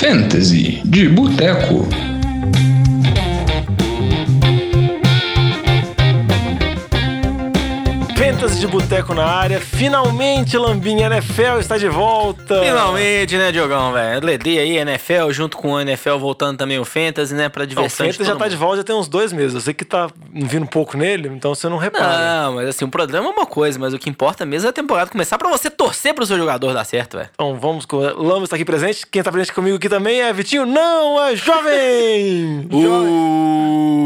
Fantasy de Boteco. Fantasy de Boteco na área. Finalmente, Lambinha, NFL está de volta. Finalmente, né, Diogão, velho? Ledei aí, NFL, junto com o NFL, voltando também o Fantasy, né, pra Não, o diversão Fantasy já todo tá de mundo. volta já tem uns dois meses. Eu sei que tá vindo um pouco nele, então você não repara. Não, mas assim, o programa é uma coisa, mas o que importa mesmo é a temporada começar pra você torcer pro seu jogador dar certo, velho. Então vamos com. Lamba está aqui presente. Quem tá presente comigo aqui também é Vitinho. Não, é jovem!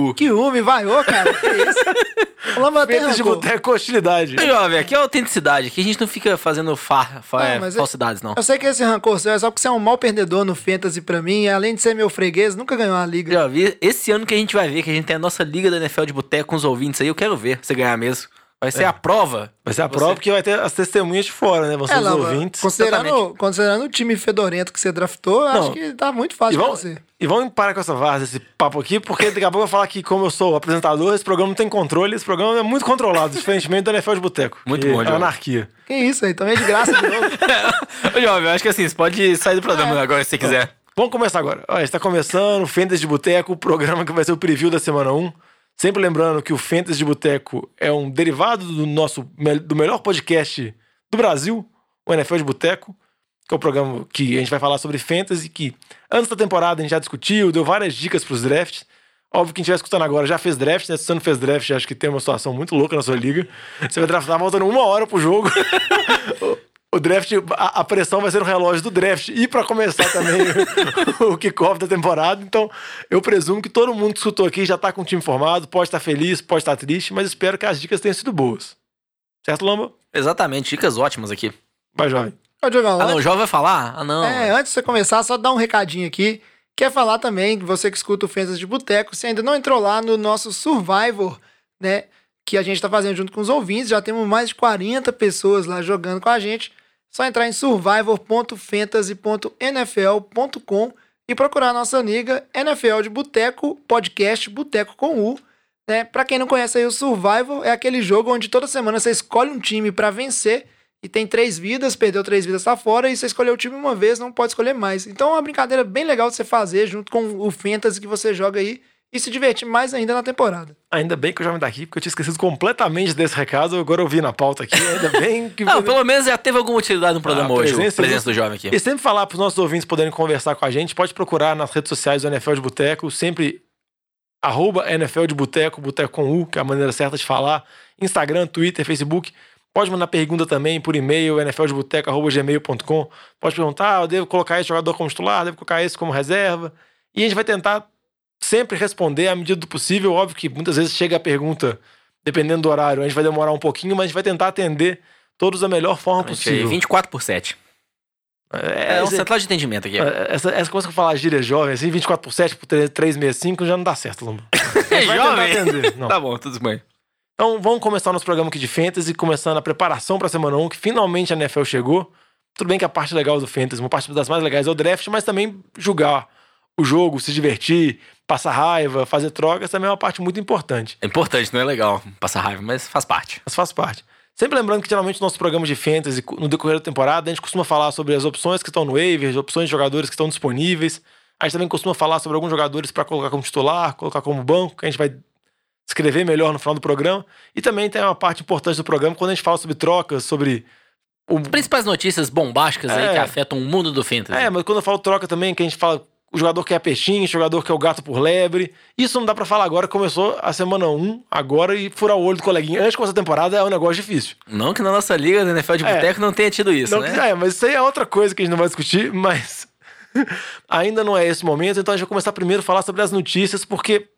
Uh... Que homem, vai, ô, cara. Que isso? Lama tem Fantasy de. Boteco hostilidade. Jovem, aqui é autenticidade, aqui a gente não fica fazendo fa fa Não, é, mas falsidades, não. Eu sei que esse rancor seu é só porque você é um mau perdedor no Fantasy pra mim. E além de ser meu freguês, nunca ganhou uma liga. Jovem, esse ano que a gente vai ver, que a gente tem a nossa liga da NFL de boteco com os ouvintes aí, eu quero ver você ganhar mesmo. Vai ser a prova. Vai ser a Você- prova porque vai ter as testemunhas de fora, né? Ser É, Lama, ouvintes. considerando, considerando o time fedorento que você draftou, Não. acho que tá muito E fácil pra vamos, você. e vamos parar com essa várzea, esse papo aqui, porque daqui a pouco eu vou falar que, como eu sou o apresentador, esse programa não tem controle, esse programa é muito controlado, diferentemente do NFL de Boteco. Muito bom, É anarquia. Que isso aí, também de graça de novo. Ô, Jovem, eu acho que assim, você pode sair do programa agora se você quiser. Vamos começar agora. Olha, está começando o Fantasy de Boteco, o programa que vai ser o preview da semana 1. Sempre lembrando que o Fantasy de Boteco é um derivado do nosso do melhor podcast do Brasil, o NFL de Boteco, que é o programa que a gente vai falar sobre fantasy, que antes da temporada a gente já discutiu, deu várias dicas para os drafts. Óbvio que quem estiver escutando agora já fez draft, né? Se você não fez draft, acho que tem uma situação muito louca na sua liga. Você vai draftar faltando uma hora pro jogo. O draft, a, a pressão vai ser no relógio do draft e para começar também o, o kickoff da temporada. Então, eu presumo que todo mundo que escutou aqui já tá com o time formado, pode estar feliz, pode estar triste, mas espero que as dicas tenham sido boas. Certo, Lamba? Exatamente, dicas ótimas aqui. Vai, jovem. Ô, Diogão, Ah, não, o Jovem vai falar? Ah, não. é, antes de você começar, só dar um recadinho aqui. Quer falar também, que você que escuta o Fantasy de Boteco, se ainda não entrou lá no nosso Survivor, né? Que a gente tá fazendo junto com os ouvintes, já temos mais de 40 pessoas lá jogando com a gente. Só entrar em survivor.fantasy.nfl.com e procurar a nossa liga NFL de Boteco, podcast Boteco com U. Né? Pra quem não conhece aí o Survivor, é aquele jogo onde toda semana você escolhe um time pra vencer e tem três vidas, perdeu três vidas, tá fora, e você escolheu o time uma vez, não pode escolher mais. Então é uma brincadeira bem legal de você fazer junto com o Fantasy que você joga aí e se divertir mais ainda na temporada. Ainda bem que o jovem tá aqui, porque eu tinha esquecido completamente desse recado, agora eu vi na pauta aqui. Ainda bem que. Não, pelo menos já teve alguma utilidade no programa Ah, hoje, presença a presença do Jovem aqui. E sempre falar para os nossos ouvintes poderem conversar com a gente, pode procurar nas redes sociais do NFL de Boteco, sempre arroba NFL de Boteco, Boteco com U, que é a maneira certa de falar, Instagram, Twitter, Facebook. Pode mandar pergunta também por e-mail, nfldeboteco.gmail.com. Pode perguntar, ah, eu devo colocar esse jogador como titular, devo colocar esse como reserva. E a gente vai tentar sempre responder à medida do possível. Óbvio que muitas vezes chega a pergunta, dependendo do horário, a gente vai demorar um pouquinho, mas a gente vai tentar atender todos da melhor forma possível. 24 por 7. É, um esse- central de entendimento aqui. é, Essa, essa coisa que eu falar gíria jovem, assim, 24 por 7 por 3, 365, já não dá certo, Lombo. É jovem? Tá bom, tudo bem. Então vamos começar o nosso programa aqui de Fantasy, começando a preparação para a semana 1, que finalmente a NFL chegou. Tudo bem que a parte legal do Fantasy, uma parte das mais legais é o draft, mas também julgar o jogo, se divertir, passar raiva, fazer trocas, também é uma parte muito importante. É importante, não é legal passar raiva, mas faz parte. Mas faz parte. Sempre lembrando que geralmente nos nossos programas de fantasy, no decorrer da temporada, a gente costuma falar sobre as opções que estão no waiver, as opções de jogadores que estão disponíveis. A gente também costuma falar sobre alguns jogadores para colocar como titular, colocar como banco, que a gente vai escrever melhor no final do programa. E também tem uma parte importante do programa quando a gente fala sobre trocas, sobre o Principais notícias bombásticas aí É. que afetam o mundo do fantasy. É, mas quando eu falo troca também, que a gente fala o jogador que é peixinho, o jogador que é o gato por lebre. Isso não dá pra falar agora, começou a semana 1, agora, e furar o olho do coleguinha. Antes de começar a temporada é um negócio difícil. Não que na nossa liga da NFL de É. boteco não tenha tido isso, né? É, mas isso aí é outra coisa que a gente não vai discutir, mas ainda não é esse momento, então a gente vai começar primeiro a falar sobre as notícias, porque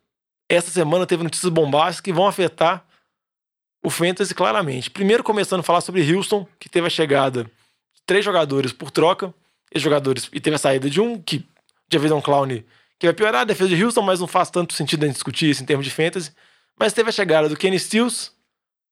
essa semana teve notícias bombásticas que vão afetar o Fantasy claramente. Primeiro começando a falar sobre Houston, que teve a chegada de três jogadores por troca, esses jogadores, e teve a saída de um que Javion Clown, que vai piorar a defesa de Houston, mas não faz tanto sentido a gente discutir isso em termos de fantasy. Mas teve a chegada do Kenny Stills,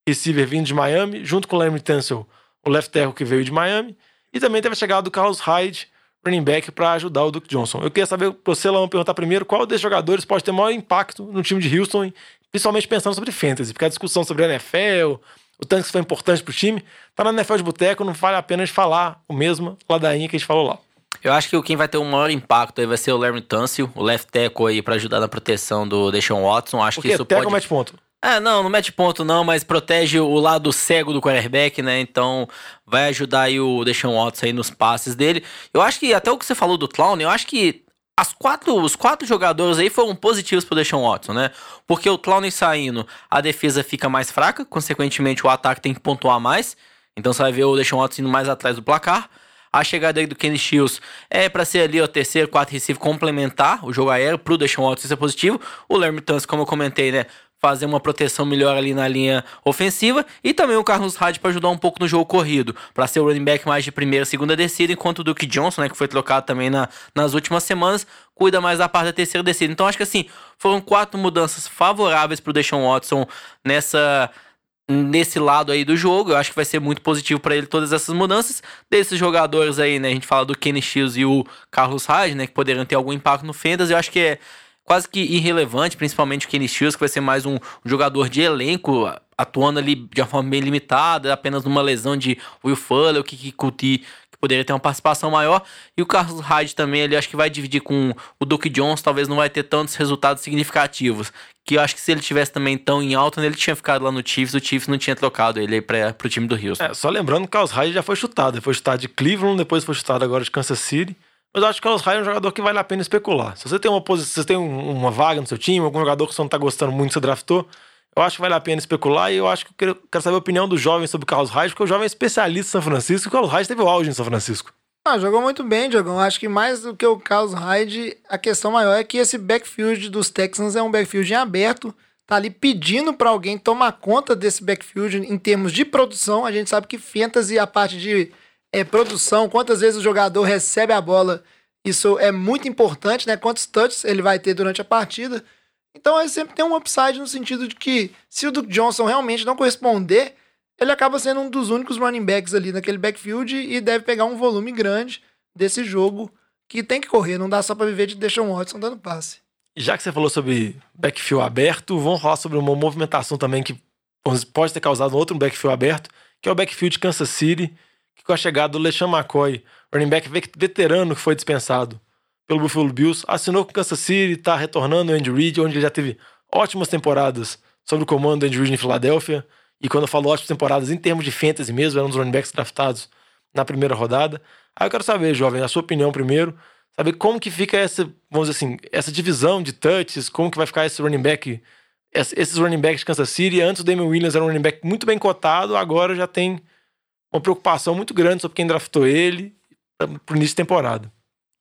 receiver vindo de Miami, junto com o Larry Tunsil, o left tackle que veio de Miami, e também teve a chegada do Carlos Hyde, running back, para ajudar o Duke Johnson. Eu queria saber, pra você, Lão, perguntar primeiro qual desses jogadores pode ter maior impacto no time de Houston, principalmente pensando sobre fantasy, porque a discussão sobre a NFL, o tanque foi importante pro time, tá na NFL de boteco, não vale a pena a gente falar o mesmo ladainha que a gente falou lá. Eu acho que quem vai ter o maior impacto aí vai ser o Larry Tunsil, o left tackle aí pra ajudar na proteção do Deshaun Watson. Acho que Porque isso teco pode... mete ponto. É, não, não mete ponto não, mas protege o lado cego do quarterback, né? Então vai ajudar aí o Deshaun Watson aí nos passes dele. Eu acho que até o que você falou do Clown, eu acho que as quatro, os quatro jogadores aí foram positivos pro Deshaun Watson, né? Porque o Clown saindo, a defesa fica mais fraca, consequentemente o ataque tem que pontuar mais. Então você vai ver o Deshaun Watson indo mais atrás do placar. A chegada aí do Kenny Shields é para ser ali o terceiro, quarto receiver complementar o jogo aéreo pro Deshaun Watson, isso é positivo. O Tunsil, como eu comentei, né? Fazer uma proteção melhor ali na linha ofensiva. E também o Carlos Hyde para ajudar um pouco no jogo corrido. para ser o running back mais de primeira, segunda descida. Enquanto o Duke Johnson, né? Que foi trocado também na, nas últimas semanas, cuida mais da parte da terceira descida. Então acho que assim, foram quatro mudanças favoráveis pro Deshaun Watson nessa nesse lado aí do jogo. Eu acho que vai ser muito positivo para ele todas essas mudanças. Desses jogadores aí, né? A gente fala do Kenny Shields e o Carlos Hyde, né? Que poderiam ter algum impacto no Fantasy. Eu acho que é quase que irrelevante, principalmente o Kenny Shields, que vai ser mais um, jogador de elenco, atuando ali de uma forma bem limitada, apenas numa lesão de Will Fuller, o que Kuti poderia ter uma participação maior. E o Carlos Hyde também, ele acho que vai dividir com o Duke Jones, talvez não vai ter tantos resultados significativos. Que eu acho que se ele tivesse também tão em alta, ele tinha ficado lá no Chiefs, o Chiefs não tinha trocado ele aí pra, pro time do Houston. É, só lembrando que o Carlos Hyde já foi chutado. Ele foi chutado de Cleveland, depois foi chutado agora de Kansas City. Mas eu acho que o Carlos Hyde é um jogador que vale a pena especular. Se você tem uma posição, se você tem uma vaga no seu time, algum jogador que você não tá gostando muito, você draftou, eu acho que vale a pena especular e eu acho que eu quero, quero saber a opinião do jovem sobre o Carlos Hyde, porque o jovem é especialista em São Francisco e o Carlos Hyde teve o auge em São Francisco. Ah, jogou muito bem, Diogão. Acho que mais do que o Carlos Hyde, a questão maior é que esse backfield dos Texans é um backfield em aberto. Tá ali pedindo para alguém tomar conta desse backfield em termos de produção. A gente sabe que fantasy, a parte de é, produção, quantas vezes o jogador recebe a bola, isso é muito importante, né? Quantos touches ele vai ter durante a partida. Então ele sempre tem um upside no sentido de que se o Duke Johnson realmente não corresponder, ele acaba sendo um dos únicos running backs ali naquele backfield e deve pegar um volume grande desse jogo que tem que correr, não dá só para viver de deixar um Watson dando passe. Já que você falou sobre backfield aberto, vamos falar sobre uma movimentação também que pode ter causado outro backfield aberto, que é o backfield de Kansas City, que com a chegada do LeSean McCoy, running back veterano que foi dispensado pelo Buffalo Bills, assinou com Kansas City, está retornando o Andy Reid, onde ele já teve ótimas temporadas sob o comando do Andy Reid em Filadélfia. E quando eu falo ótimas temporadas, em termos de fantasy mesmo, era um dos running backs draftados na primeira rodada. Aí eu quero saber, jovem, a sua opinião primeiro, saber como que fica essa, vamos dizer assim, essa divisão de touches, como que vai ficar esse running back, esses running backs de Kansas City. Antes o Damian Williams era um running back muito bem cotado, agora já tem uma preocupação muito grande sobre quem draftou ele pro início de temporada.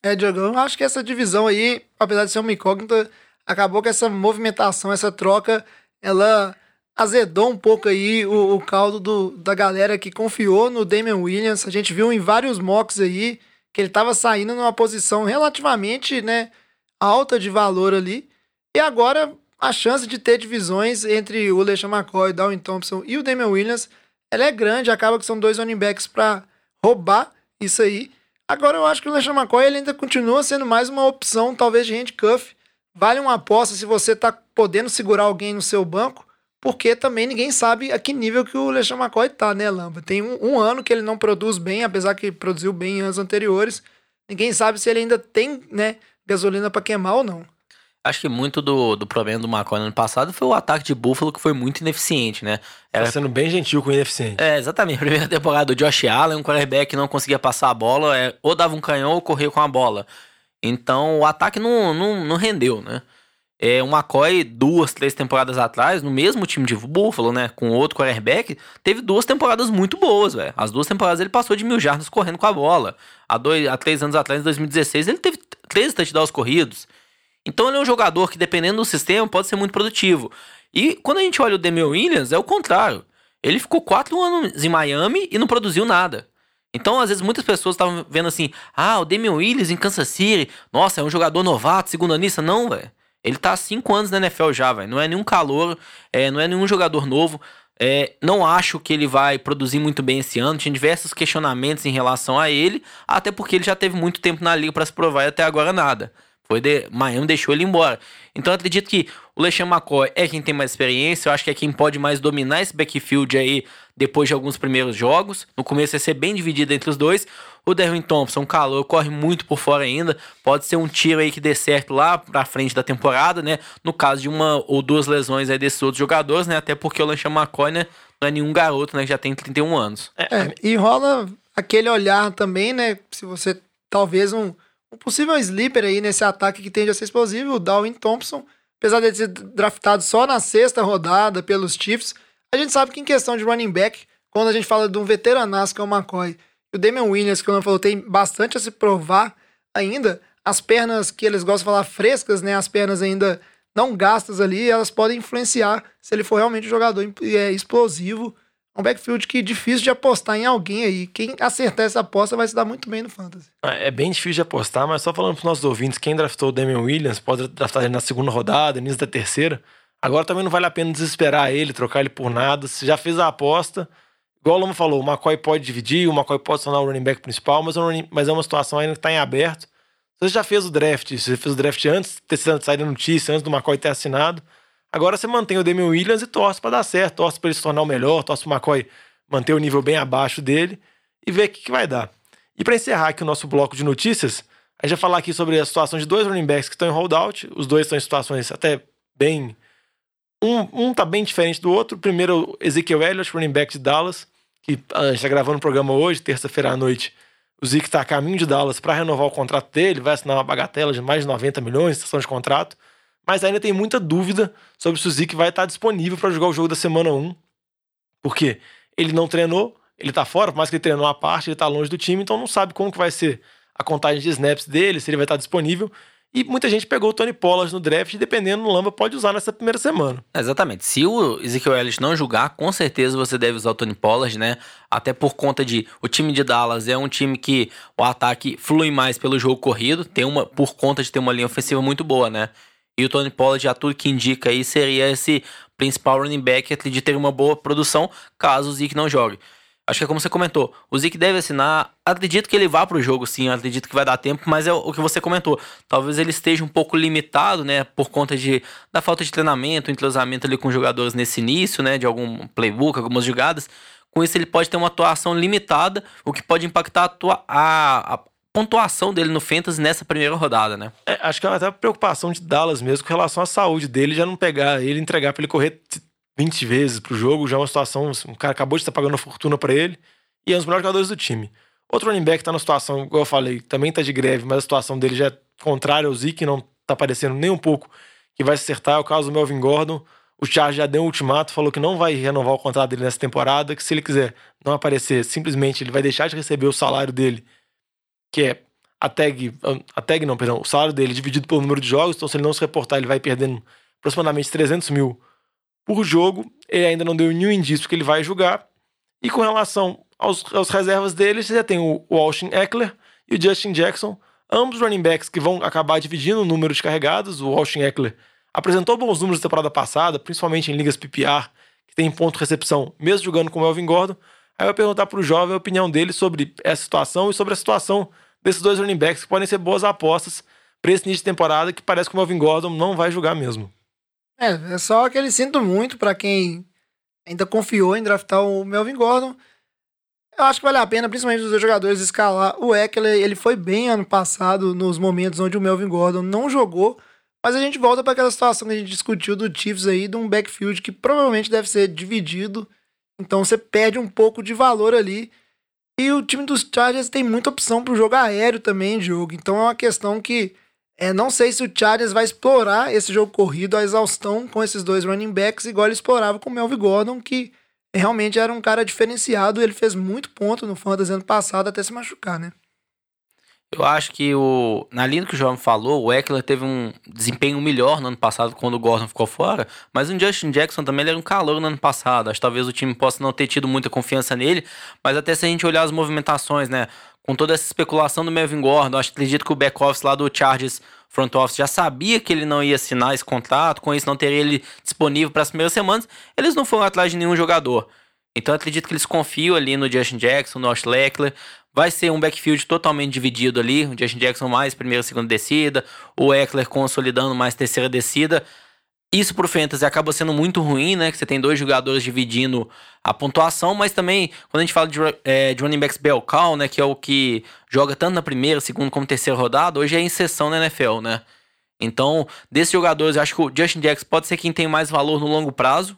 É, Diogo, eu acho que essa divisão aí, apesar de ser uma incógnita, acabou que essa movimentação, essa troca, ela azedou um pouco aí o, o caldo do, da galera que confiou no Damian Williams. A gente viu em vários mocks aí que ele estava saindo numa posição relativamente né, alta de valor ali. E agora a chance de ter divisões entre o LeSean McCoy, o Darwin Thompson e o Damian Williams, ela é grande. Acaba que são dois running backs para roubar isso aí. Agora eu acho que o LeSean McCoy ele ainda continua sendo mais uma opção, talvez de handcuff. Vale uma aposta se você está podendo segurar alguém no seu banco porque também ninguém sabe a que nível que o LeSean McCoy tá, né, Lamba? Tem um, um, ano que ele não produz bem, apesar que produziu bem em anos anteriores. Ninguém sabe se ele ainda tem, né, gasolina para queimar ou não. Acho que muito do, do problema do McCoy no ano passado foi o ataque de Buffalo, que foi muito ineficiente, né? Era tá sendo bem gentil com o ineficiente. É, exatamente. Primeira temporada do Josh Allen, um quarterback que não conseguia passar a bola, é, ou dava um canhão ou corria com a bola. Então o ataque não, não, não rendeu, né? É, o McCoy, duas, três temporadas atrás, no mesmo time de Buffalo, né? Com outro quarterback, teve duas temporadas muito boas, velho. As duas temporadas ele passou de mil jardas correndo com a bola. Há, dois, há três anos atrás, em 2016, ele teve 13 touchdowns corridos. Então ele é um jogador que, dependendo do sistema, pode ser muito produtivo. E quando a gente olha o Demian Williams, é o contrário. Ele ficou quatro anos em Miami e não produziu nada. Então, às vezes, muitas pessoas estavam vendo assim: ah, o Demian Williams em Kansas City, nossa, é um jogador novato, segunda anista. Não, velho. Ele tá há cinco anos na NFL já, velho. Não é nenhum calor, é, não é nenhum jogador novo. É, não acho que ele vai produzir muito bem esse ano. Tinha diversos questionamentos em relação a ele, até porque ele já teve muito tempo na liga para se provar e até agora nada. Foi de, Miami deixou ele embora. Então acredito que O LeSean McCoy é quem tem mais experiência, eu acho que é quem pode mais dominar esse backfield aí depois de alguns primeiros jogos. No começo vai ser bem dividido entre os dois. O Derwin Thompson, calor, corre muito por fora ainda. Pode ser um tiro aí que dê certo lá pra frente da temporada, né? No caso de uma ou duas lesões aí desses outros jogadores, né? Até porque o LeSean McCoy, né? Não é nenhum garoto, né? Já tem 31 anos. É, e rola aquele olhar também, né? Se você talvez um, um possível sleeper aí nesse ataque que tende a ser explosivo, o Darwin Thompson, apesar de ser draftado só na sexta rodada pelos Chiefs, a gente sabe que em questão de running back, quando a gente fala de um veteranaço que é o McCoy, o Damian Williams, que o falou, tem bastante a se provar ainda, as pernas que eles gostam de falar frescas, né? As pernas ainda não gastas ali, elas podem influenciar se ele for realmente um jogador é, explosivo. Um backfield que é difícil de apostar em alguém aí. Quem acertar essa aposta vai se dar muito bem no Fantasy. É bem difícil de apostar, mas só falando para os nossos ouvintes, quem draftou o Damian Williams pode draftar ele na segunda rodada, início da terceira. Agora também não vale a pena desesperar ele, trocar ele por nada. Se já fez a aposta, igual o Lama falou, o McCoy pode dividir, o McCoy pode tornar o running back principal, mas, mas é uma situação ainda que está em aberto. Se você já fez o draft, se você fez o draft antes de ter saído notícia, antes do McCoy ter assinado, Agora você mantém o Damian Williams e torce para dar certo, torce para ele se tornar o melhor, torce para o McCoy manter o nível bem abaixo dele e ver o que, que vai dar. E para encerrar aqui o nosso bloco de notícias, a gente vai falar aqui sobre a situação de dois running backs que estão em holdout. Os dois estão em situações até bem. Um, um tá bem diferente do outro. Primeiro, Ezekiel Elliott, running back de Dallas, que a gente está gravando o programa hoje, terça-feira à noite. O Zeke está a caminho de Dallas para renovar o contrato dele, vai assinar uma bagatela de mais de 90 milhões, estação de contrato mas ainda tem muita dúvida sobre se o Zeke vai estar disponível para jogar o jogo da semana 1. Porque ele não treinou, ele tá fora, por mais que ele treinou a parte, ele tá longe do time, então não sabe como que vai ser a contagem de snaps dele, se ele vai estar disponível. E muita gente pegou o Tony Pollard no draft e, dependendo do Lamba, pode usar nessa primeira semana. Exatamente. Se o Ezekiel Elliott não jogar, com certeza você deve usar o Tony Pollard, né? Até por conta de o time de Dallas é um time que o ataque flui mais pelo jogo corrido, tem uma por conta de ter uma linha ofensiva muito boa, né? E o Tony Pollard, já tudo que indica aí, seria esse principal running back de ter uma boa produção caso o Zeke não jogue. Acho que é como você comentou, o Zeke deve assinar. Acredito que ele vá para o jogo, sim. Acredito que vai dar tempo, mas é o que você comentou. Talvez ele esteja um pouco limitado, né? Por conta de, da falta de treinamento, entrosamento ali com jogadores nesse início, né? De algum playbook, algumas jogadas. Com isso, ele pode ter uma atuação limitada, o que pode impactar a, a, a pontuação dele no Fantasy nessa primeira rodada, né? É, acho que é até preocupação de Dallas mesmo com relação à saúde dele, já não pegar ele, entregar para ele correr 20 vezes pro jogo, já é uma situação, um cara acabou de estar pagando uma fortuna para ele, e é um dos melhores jogadores do time. Outro running back tá na situação, igual eu falei, também tá de greve, mas a situação dele já é contrária ao Zeke, não tá parecendo nem um pouco que vai se acertar, é o caso do Melvin Gordon. O Charles já deu um ultimato, falou que não vai renovar o contrato dele nessa temporada, que se ele quiser não aparecer, simplesmente ele vai deixar de receber o salário dele que é a tag, a tag não, perdão, o salário dele dividido pelo número de jogos, então se ele não se reportar, ele vai perdendo aproximadamente 300 mil por jogo. Ele ainda não deu nenhum indício que ele vai jogar. E com relação aos, aos reservas dele, você já tem o, Austin Eckler e o Justin Jackson, ambos running backs que vão acabar dividindo o número de carregados. O Austin Eckler apresentou bons números na temporada passada, principalmente em ligas PPR, que tem ponto recepção, mesmo jogando com o Melvin Gordon. Aí eu vou perguntar para o jovem a opinião dele sobre essa situação e sobre a situação desses dois running backs que podem ser boas apostas para esse início de temporada que parece que o Melvin Gordon não vai jogar mesmo. É, é só que ele sinto muito para quem ainda confiou em draftar o Melvin Gordon. Eu acho que vale a pena, principalmente os jogadores, escalar. O Eckler, ele foi bem ano passado, nos momentos onde o Melvin Gordon não jogou. Mas a gente volta para aquela situação que a gente discutiu do Chiefs aí, de um backfield que provavelmente deve ser dividido. Então você perde um pouco de valor ali. E o time dos Chargers tem muita opção para o jogo aéreo também, jogo. Então é uma questão que é, não sei se o Chargers vai explorar esse jogo corrido à exaustão com esses dois running backs, igual ele explorava com o Melvin Gordon, que realmente era um cara diferenciado. Ele fez muito ponto no Fantasy ano passado até se machucar, né? Eu acho que o na linha que o João falou, o Eckler teve um desempenho melhor no ano passado quando o Gordon ficou fora, mas o Justin Jackson também era um calor no ano passado. Acho que talvez o time possa não ter tido muita confiança nele, mas até se a gente olhar as movimentações, né, com toda essa especulação do Melvin Gordon, acho que acredito que o back office lá do Chargers front office já sabia que ele não ia assinar esse contrato, com isso não teria ele disponível para as primeiras semanas, eles não foram atrás de nenhum jogador. Então acredito que eles confiam ali no Justin Jackson, no Austin Eckler, Vai ser um backfield totalmente dividido ali. O Justin Jackson mais primeira e segunda descida. O Eckler consolidando mais terceira descida. Isso pro Fantasy acaba sendo muito ruim, né? Que você tem dois jogadores dividindo a pontuação, mas também, quando a gente fala de, é, de running backs bell cow, né? Que é o que joga tanto na primeira, segunda como terceira rodada, hoje é inserção na NFL, né? Então, desses jogadores, eu acho que o Justin Jackson pode ser quem tem mais valor no longo prazo.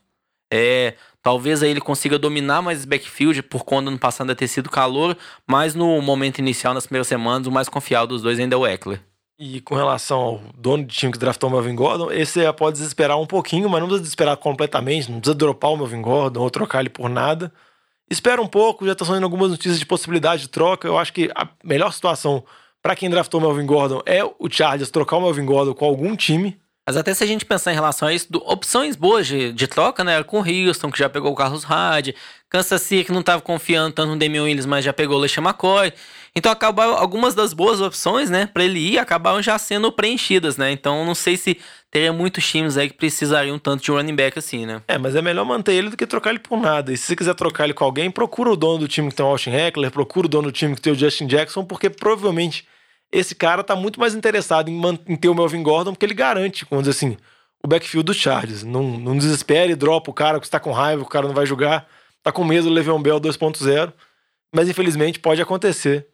É, talvez aí ele consiga dominar mais esse backfield por conta no passado ter sido calor, mas no momento inicial, nas primeiras semanas, o mais confiável dos dois ainda é o Eckler. E com relação ao dono de time que draftou o Melvin Gordon, esse pode desesperar um pouquinho, mas não precisa desesperar completamente, não precisa dropar o Melvin Gordon ou trocar ele por nada. Espera um pouco, já estão saindo algumas notícias de possibilidade de troca. Eu acho que a melhor situação para quem draftou o Melvin Gordon é o Chargers trocar o Melvin Gordon com algum time. Mas até se a gente pensar em relação a isso, do, opções boas de, de troca, né? Com o Houston, que já pegou o Carlos Hyde, Kansas City, que não estava confiando tanto no Damian Williams, mas já pegou o LeSean McCoy. Então acabaram algumas das boas opções, né, para ele ir, acabaram já sendo preenchidas, né? Então não sei se teria muitos times aí que precisariam tanto de um running back assim, né? É, mas é melhor manter ele do que trocar ele por nada. E se você quiser trocar ele com alguém, procura o dono do time que tem o Austin Heckler, procura o dono do time que tem o Justin Jackson, porque provavelmente esse cara tá muito mais interessado em, em ter o Melvin Gordon, porque ele garante, vamos dizer assim, o backfield do Chargers. Não, não desespere, dropa o cara, que está com raiva, o cara não vai jogar, tá com medo do Le'Veon Bell 2.0, mas infelizmente pode acontecer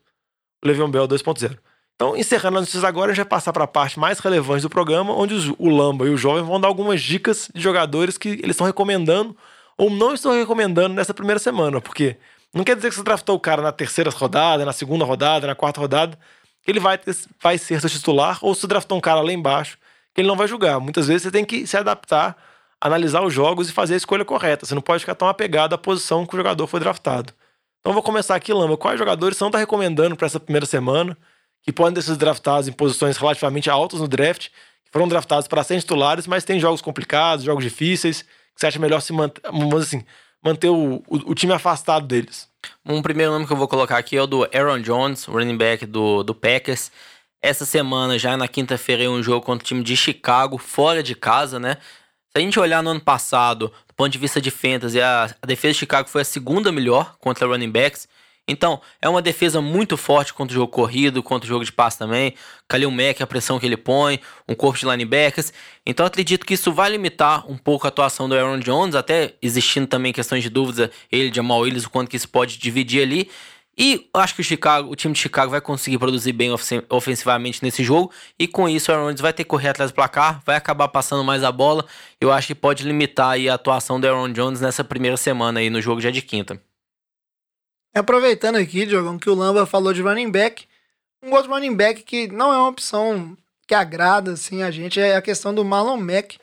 o Le'Veon Bell 2.0. Então, encerrando as notícias agora, a gente vai passar para a parte mais relevante do programa, onde o Lamba e o Jovem vão dar algumas dicas de jogadores que eles estão recomendando ou não estão recomendando nessa primeira semana, porque não quer dizer que você draftou o cara na terceira rodada, na segunda rodada, na quarta rodada, que ele vai, ter, vai ser seu titular, ou se draftou um cara lá embaixo, que ele não vai jogar. Muitas vezes você tem que se adaptar, analisar os jogos e fazer a escolha correta. Você não pode ficar tão apegado à posição que o jogador foi draftado. Então vou começar aqui, Lama. Quais jogadores você não está recomendando para essa primeira semana, que podem ter sido draftados em posições relativamente altas no draft, que foram draftados para serem titulares, mas tem jogos complicados, jogos difíceis, que você acha melhor se manter, assim, manter o, o, o, time afastado deles? Um primeiro nome que eu vou colocar aqui é o do Aaron Jones, running back do, do Packers. Essa semana, já na quinta-feira, um jogo contra o time de Chicago, fora de casa, né? Se a gente olhar no ano passado, do ponto de vista de fantasy, a, a defesa de Chicago foi a segunda melhor contra running backs. Então, é uma defesa muito forte contra o jogo corrido, contra o jogo de passe também. Kalil Mack, a pressão que ele põe, um corpo de linebackers. Então, acredito que isso vai limitar um pouco a atuação do Aaron Jones, até existindo também questões de dúvida, ele, Jamal Willis, o quanto que isso pode dividir ali. E acho que o Chicago, o time de Chicago vai conseguir produzir bem ofensivamente nesse jogo. E com isso, o Aaron Rodgers vai ter que correr atrás do placar, vai acabar passando mais a bola. Eu acho que pode limitar a atuação do Aaron Jones nessa primeira semana aí no jogo já de quinta. Aproveitando aqui, Diogão, que o Lamba falou de running back, um outro running back que não é uma opção que agrada assim, a gente é a questão do Marlon Mack,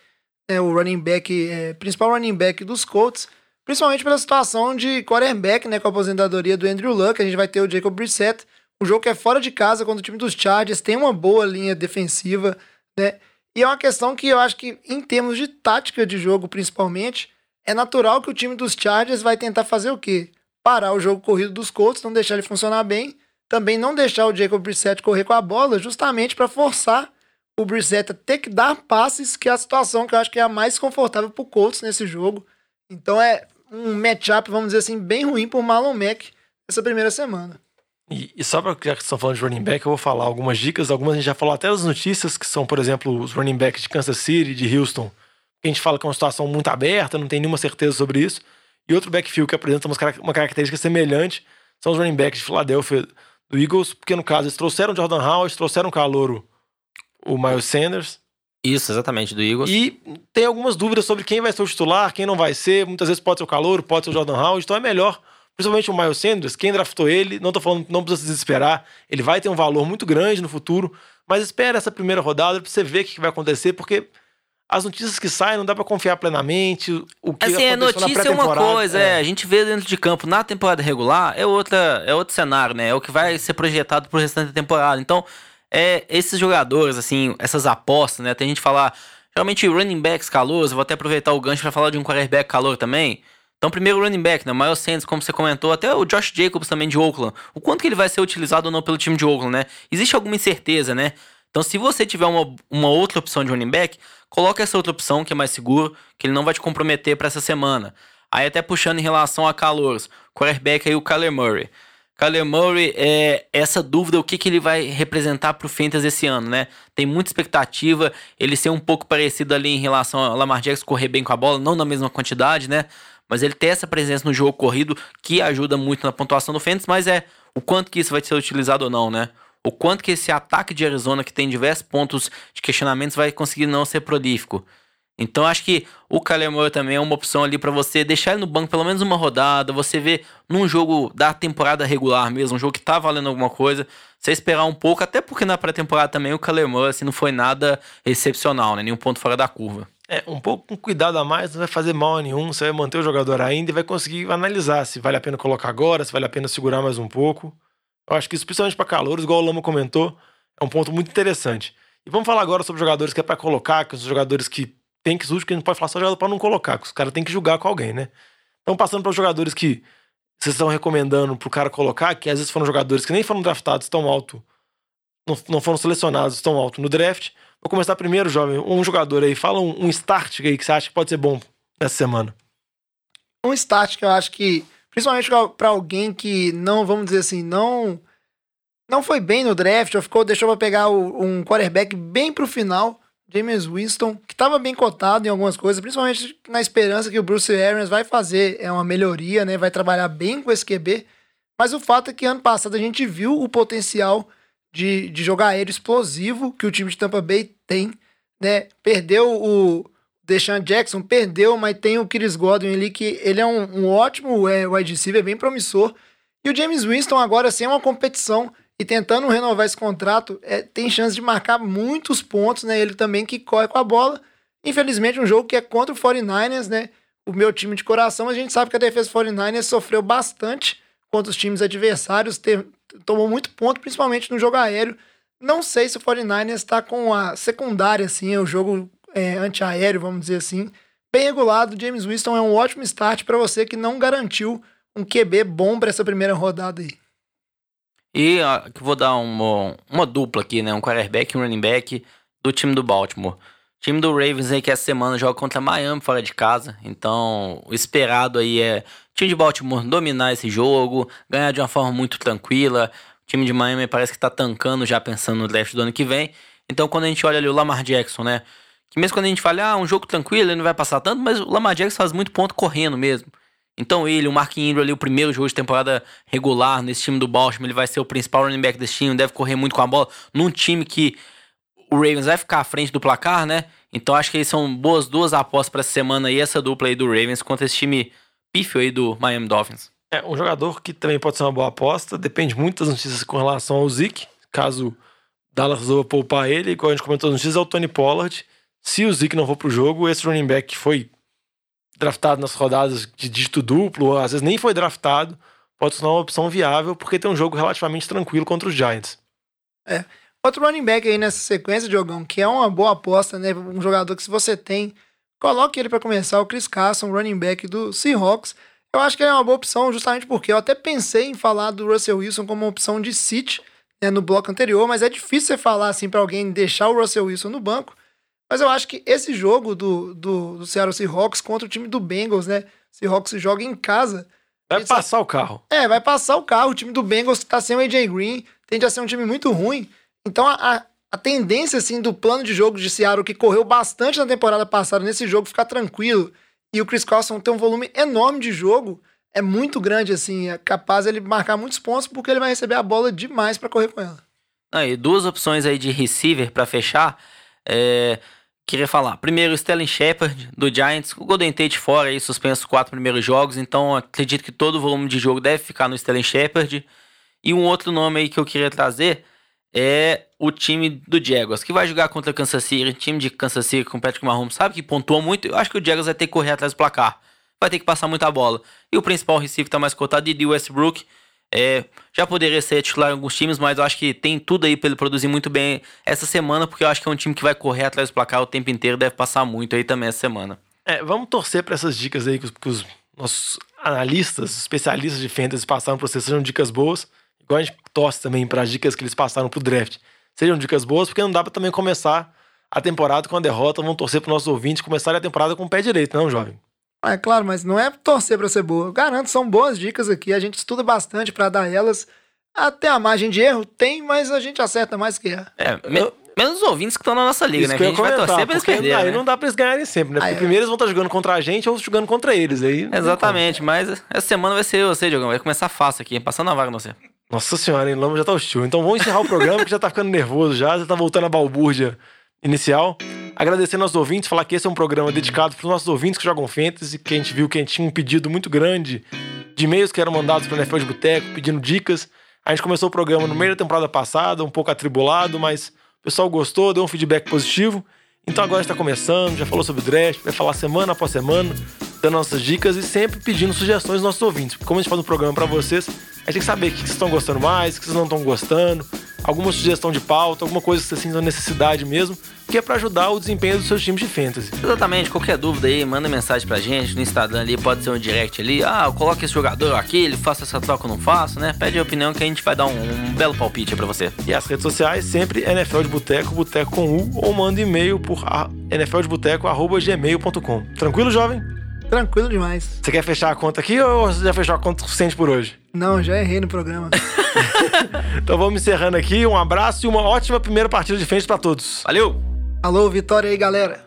né, o running back, é, principal running back dos Colts. Principalmente pela situação de quarterback, né, com a aposentadoria do Andrew Luck, a gente vai ter o Jacob Brissett, um jogo que é fora de casa contra o time dos Chargers, tem uma boa linha defensiva, né? E é uma questão que eu acho que em termos de tática de jogo, principalmente, é natural que o time dos Chargers vai tentar fazer o quê? Parar o jogo corrido dos Colts, não deixar ele funcionar bem, também não deixar o Jacob Brissett correr com a bola, justamente para forçar o Brissett a ter que dar passes, que é a situação que eu acho que é a mais confortável para o Colts nesse jogo. Então é um matchup, vamos dizer assim, bem ruim por Marlon Mack essa primeira semana. E, e só para que estão falando de running back, eu vou falar algumas dicas. Algumas a gente já falou até as notícias, que são, por exemplo, os running backs de Kansas City, de Houston. Que a gente fala que é uma situação muito aberta, não tem nenhuma certeza sobre isso. E outro backfield que apresenta uma característica semelhante são os running backs de Philadelphia do Eagles, porque no caso eles trouxeram Jordan Howard, trouxeram o calouro, o Miles Sanders. Isso, exatamente, do Eagles. E tem algumas dúvidas sobre quem vai ser o titular, quem não vai ser. Muitas vezes pode ser o calor, pode ser o Jordan Howard. Então é melhor, principalmente o Miles Sanders, quem draftou ele, não tô falando não precisa se desesperar. Ele vai ter um valor muito grande no futuro. Mas espera essa primeira rodada pra você ver o que vai acontecer, porque as notícias que saem não dá para confiar plenamente. O que assim, a notícia é uma coisa, é. é. A gente vê dentro de campo na temporada regular, é, outra, é outro cenário, né? É o que vai ser projetado pro restante da temporada. Então é esses jogadores, assim, essas apostas, né? Tem gente falar, geralmente running backs calouros, vou até aproveitar o gancho para falar de um quarterback calor também. Então, primeiro running back, né? Miles Sanders, como você comentou, até o Josh Jacobs também de Oakland. O quanto que ele vai ser utilizado ou não pelo time de Oakland, né? Existe alguma incerteza, né? Então, se você tiver uma, uma outra opção de running back, coloque essa outra opção que é mais seguro, que ele não vai te comprometer para essa semana. Aí até puxando em relação a calouros, quarterback aí o Kyler Murray. Kyler Murray, é, essa dúvida, o que, que ele vai representar pro Fantasy esse ano, né? Tem muita expectativa, ele ser um pouco parecido ali em relação ao Lamar Jackson correr bem com a bola, não na mesma quantidade, né? Mas ele tem essa presença no jogo corrido que ajuda muito na pontuação do Fantasy, mas é o quanto que isso vai ser utilizado ou não, né? O quanto que esse ataque de Arizona, que tem diversos pontos de questionamentos, vai conseguir não ser prolífico. Então acho que o Murray também é uma opção ali para você deixar ele no banco pelo menos uma rodada, você ver num jogo da temporada regular mesmo, um jogo que tá valendo alguma coisa, você esperar um pouco, até porque na pré-temporada também o Murray assim, não foi nada excepcional, né? Nenhum ponto fora da curva. É, um pouco com cuidado a mais não vai fazer mal a nenhum, você vai manter o jogador ainda e vai conseguir analisar se vale a pena colocar agora, se vale a pena segurar mais um pouco. Eu acho que isso, principalmente para calouros, igual o Lama comentou, é um ponto muito interessante. E vamos falar agora sobre jogadores que é para colocar, que são jogadores que tem que ser que a gente pode falar só jogador para não colocar, que os caras têm que julgar com alguém, né? Então, passando para os jogadores que vocês estão recomendando pro cara colocar, que às vezes foram jogadores que nem foram draftados tão alto, não, não foram selecionados tão alto no draft. Vou começar primeiro, jovem. Um jogador aí, fala um, um start aí que você acha que pode ser bom nessa semana. Um start que eu acho que, principalmente para alguém que não, vamos dizer assim, não não foi bem no draft, ou ficou, deixou para pegar o, um quarterback bem pro final, James Winston, que estava bem cotado em algumas coisas, principalmente na esperança que o Bruce Arians vai fazer é uma melhoria, né? Vai trabalhar bem com esse QB. Mas o fato é que ano passado a gente viu o potencial de, de jogar aéreo explosivo que o time de Tampa Bay tem, né? Perdeu o Deshaun Jackson, perdeu, mas tem o Chris Godwin ali que ele é um, um ótimo é, wide receiver, bem promissor. E o James Winston agora sem uma competição e tentando renovar esse contrato, é, tem chance de marcar muitos pontos, né? Ele também que corre com a bola. Infelizmente, um jogo que é contra o 49ers, né? O meu time de coração, a gente sabe que a defesa 49ers sofreu bastante contra os times adversários, tomou muito ponto, principalmente no jogo aéreo. Não sei se o 49ers está com a secundária, assim, o jogo é, antiaéreo, vamos dizer assim, bem regulado. James Winston é um ótimo start para você que não garantiu um QB bom para essa primeira rodada aí. E uh, vou dar uma, uma dupla aqui, né? Um quarterback e um running back do time do Baltimore. O time do Ravens aí que essa semana joga contra Miami fora de casa. Então, o esperado aí é o time de Baltimore dominar esse jogo, ganhar de uma forma muito tranquila. O time de Miami parece que tá tancando já pensando no draft do ano que vem. Então, quando a gente olha ali o Lamar Jackson, né? Que mesmo quando a gente fala, ah, um jogo tranquilo, ele não vai passar tanto, mas o Lamar Jackson faz muito ponto correndo mesmo. Então ele, o Mark Ingram ali, o primeiro jogo de temporada regular nesse time do Baltimore, ele vai ser o principal running back desse time, deve correr muito com a bola, num time que o Ravens vai ficar à frente do placar, né? Então acho que são boas duas apostas para essa semana aí, essa dupla aí do Ravens contra esse time pífio aí do Miami Dolphins. É, um jogador que também pode ser uma boa aposta, depende muito das notícias com relação ao Zeke, caso Dallas resolva poupar ele, igual a gente comentou nas notícias, é o Tony Pollard. Se o Zeke não for pro jogo, esse running back foi draftado nas rodadas de dígito duplo, às vezes nem foi draftado, pode ser uma opção viável, porque tem um jogo relativamente tranquilo contra os Giants. É. Outro running back aí nessa sequência, Diogão, que é uma boa aposta, né? Um jogador que se você tem, coloque ele para começar, o Chris Carson, running back do Seahawks. Eu acho que é uma boa opção justamente porque eu até pensei em falar do Russell Wilson como uma opção de sit né, no bloco anterior, mas é difícil você falar assim para alguém deixar o Russell Wilson no banco, mas eu acho que esse jogo do, do, do Seattle Seahawks contra o time do Bengals, né? Seahawks joga em casa. Vai passar sabe... o carro. É, vai passar o carro. O time do Bengals tá sem o AJ Green, tende a ser um time muito ruim. Então a, a tendência, assim, do plano de jogo de Seattle, que correu bastante na temporada passada, nesse jogo ficar tranquilo, e o Chris Carson tem um volume enorme de jogo, é muito grande, assim, é capaz ele marcar muitos pontos, porque ele vai receber a bola demais para correr com ela. Ah, e duas opções aí de receiver para fechar. É queria falar. Primeiro, Sterling Shepard, do Giants. O Golden Tate fora aí, suspenso os quatro primeiros jogos. Então, acredito que todo o volume de jogo deve ficar no Sterling Shepard. E um outro nome aí que eu queria trazer é o time do Jaguars, que vai jogar contra o Kansas City. time de Kansas City com o Patrick Mahomes, sabe que pontuou muito. Eu acho que o Jaguars vai ter que correr atrás do placar. Vai ter que passar muita bola. E o principal receiver tá mais cotado, de Westbrook. É, já poderia ser titular em alguns times, mas eu acho que tem tudo aí para ele produzir muito bem essa semana, porque eu acho que é um time que vai correr atrás do placar o tempo inteiro, deve passar muito aí também essa semana. É, vamos torcer para essas dicas aí que os, que os, nossos analistas, especialistas de fantasy passaram para vocês, sejam dicas boas, igual a gente torce também para as dicas que eles passaram pro draft. Sejam dicas boas, porque não dá para também começar a temporada com a derrota, vamos torcer para nossos ouvintes começarem a temporada com o pé direito, não, jovem? Ah, é claro, mas não é torcer pra ser boa. Eu garanto, são boas dicas aqui. A gente estuda bastante pra dar elas. Até a margem de erro tem, mas a gente acerta mais que erra. É, me- menos os ouvintes que estão na nossa liga, Isso né? que a eu gente vai torcer pra eles perderem. aí né? não dá pra eles ganharem sempre, né? Ah, Porque é. primeiro eles vão estar jogando contra a gente ou jogando contra eles. Aí Exatamente, mas essa semana vai ser você, Diogão. Vai começar fácil aqui, passando a vaga no você. Nossa senhora, hein? Lama já tá hostil. Então vamos encerrar o programa que já tá ficando nervoso já, já tá voltando a balbúrdia inicial. Agradecendo aos ouvintes, falar que esse é um programa dedicado para os nossos ouvintes que jogam Fantasy, que a gente viu que a gente tinha um pedido muito grande de e-mails que eram mandados para o NFL de Boteco, pedindo dicas. A gente começou o programa no meio da temporada passada, um pouco atribulado, mas o pessoal gostou, deu um feedback positivo. Então agora está começando, já falou sobre draft, vai falar semana após semana, dando nossas dicas e sempre pedindo sugestões dos nossos ouvintes. Como a gente faz um programa para vocês, a gente tem que saber o que vocês estão gostando mais, o que vocês não estão gostando, alguma sugestão de pauta, alguma coisa que vocês sintam necessidade mesmo, que é para ajudar o desempenho dos seus times de fantasy. Exatamente, qualquer dúvida aí, manda mensagem pra gente no Instagram ali, pode ser um direct ali. Ah, eu coloco esse jogador aqui, ele faço essa troca ou não faço, né? Pede a opinião que a gente vai dar um, um belo palpite aí pra você. E as redes sociais, sempre NFL de Boteco, Boteco com U, ou manda e-mail por a- nfldeboteco.gmail.com. Tranquilo, jovem? Tranquilo demais. Você quer fechar a conta aqui ou você já fechou a conta suficiente por hoje? Não, já errei no programa. Então vamos encerrando aqui. Um abraço e uma ótima primeira partida de frente para todos. Valeu! Alô, vitória aí, galera.